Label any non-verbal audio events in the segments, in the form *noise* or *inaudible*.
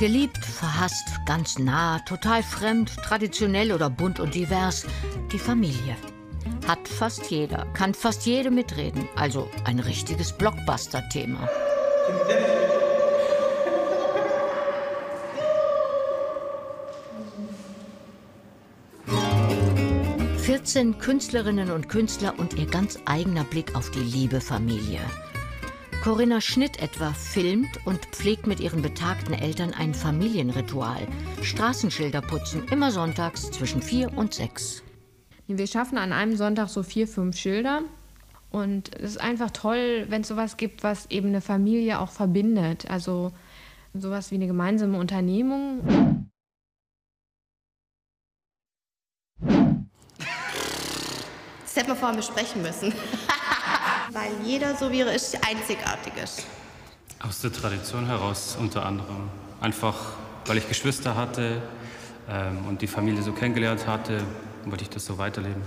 Geliebt, verhasst, ganz nah, total fremd, traditionell oder bunt und divers. Die Familie. Hat fast jeder, kann fast jede mitreden. Also ein richtiges Blockbuster-Thema. 14 Künstlerinnen und Künstler und ihr ganz eigener Blick auf die liebe Familie. Corinna Schnitt etwa filmt und pflegt mit ihren betagten Eltern ein Familienritual. Straßenschilder putzen, immer sonntags zwischen vier und sechs. Wir schaffen an einem Sonntag so vier, fünf Schilder. Und es ist einfach toll, wenn es sowas gibt, was eben eine Familie auch verbindet. Also sowas wie eine gemeinsame Unternehmung. Das hätten wir vorher besprechen müssen. *laughs* Weil jeder, so wie er ist, einzigartig ist. Aus der Tradition heraus unter anderem. Einfach, weil ich Geschwister hatte ähm, und die Familie so kennengelernt hatte, wollte ich das so weiterleben.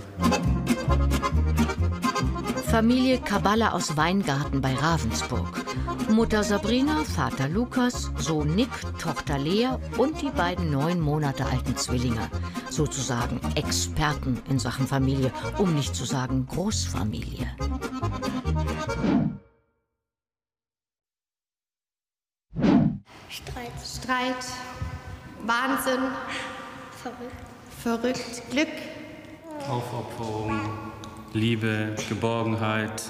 Familie Kabbalah aus Weingarten bei Ravensburg. Mutter Sabrina, Vater Lukas, Sohn Nick, Tochter Lea und die beiden neun Monate alten Zwillinge. Sozusagen Experten in Sachen Familie, um nicht zu sagen Großfamilie. Streit. Streit. Wahnsinn. Verrückt. Verrückt. Glück. Aufopferung, Liebe, Geborgenheit,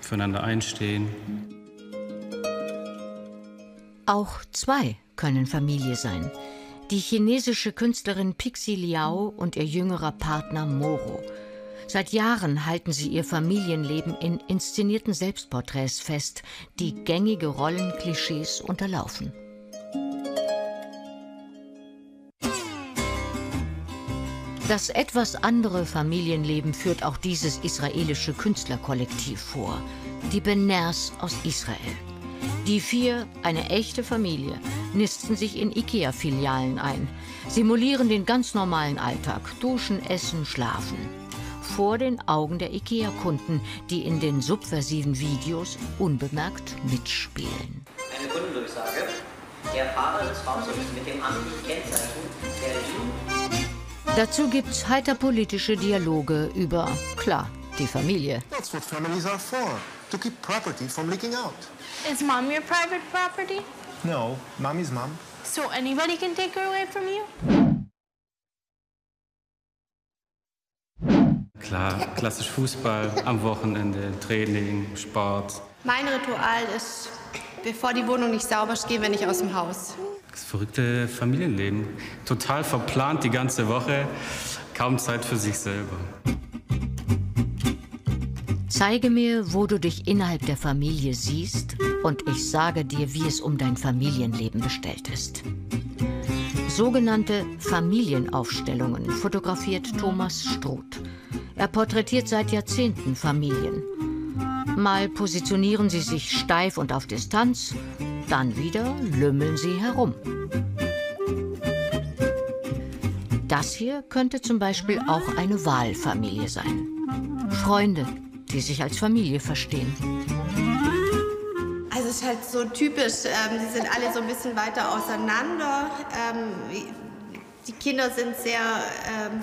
füreinander einstehen. Auch zwei können Familie sein. Die chinesische Künstlerin Pixie Liao und ihr jüngerer Partner Moro. Seit Jahren halten sie ihr Familienleben in inszenierten Selbstporträts fest, die gängige Rollenklischees unterlaufen. Das etwas andere Familienleben führt auch dieses israelische Künstlerkollektiv vor, die Beners aus Israel. Die vier, eine echte Familie, nisten sich in IKEA-Filialen ein, simulieren den ganz normalen Alltag, duschen, essen, schlafen. Vor den Augen der IKEA-Kunden, die in den subversiven Videos unbemerkt mitspielen. Eine Kundendurchsage. Der Fahrer des Fahrzeugs mit dem amtlichen Kennzeichen Berlin Dazu gibt's heiter politische Dialoge über, klar, die Familie. That's what families are for, to keep property from leaking out. Is mom your private property? No, mommy's mom. So anybody can take her away from you? Klar, klassisch Fußball, am Wochenende, Training, Sport. Mein Ritual ist, bevor die Wohnung nicht sauber ist, gehen wir nicht aus dem Haus. Das verrückte Familienleben. Total verplant die ganze Woche, kaum Zeit für sich selber. Zeige mir, wo du dich innerhalb der Familie siehst und ich sage dir, wie es um dein Familienleben bestellt ist. Sogenannte Familienaufstellungen fotografiert Thomas Struth. Er porträtiert seit Jahrzehnten Familien. Mal positionieren sie sich steif und auf Distanz, dann wieder lümmeln sie herum. Das hier könnte zum Beispiel auch eine Wahlfamilie sein. Freunde, die sich als Familie verstehen. Also es ist halt so typisch, ähm, sie sind alle so ein bisschen weiter auseinander. Ähm, die Kinder sind sehr ähm,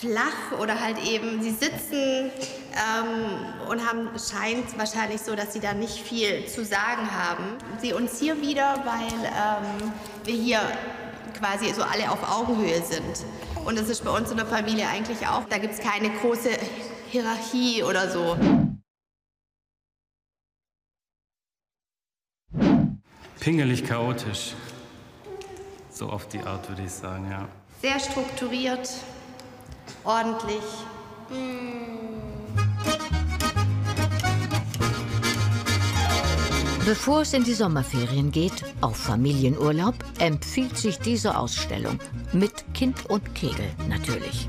flach oder halt eben, sie sitzen ähm, und haben, scheint wahrscheinlich so, dass sie da nicht viel zu sagen haben. Sie uns hier wieder, weil ähm, wir hier quasi so alle auf Augenhöhe sind. Und das ist bei uns in der Familie eigentlich auch. Da gibt es keine große Hierarchie oder so. Pingelig chaotisch. So auf die Art würde ich sagen, ja. Sehr strukturiert, ordentlich. Bevor es in die Sommerferien geht, auf Familienurlaub, empfiehlt sich diese Ausstellung. Mit Kind und Kegel natürlich.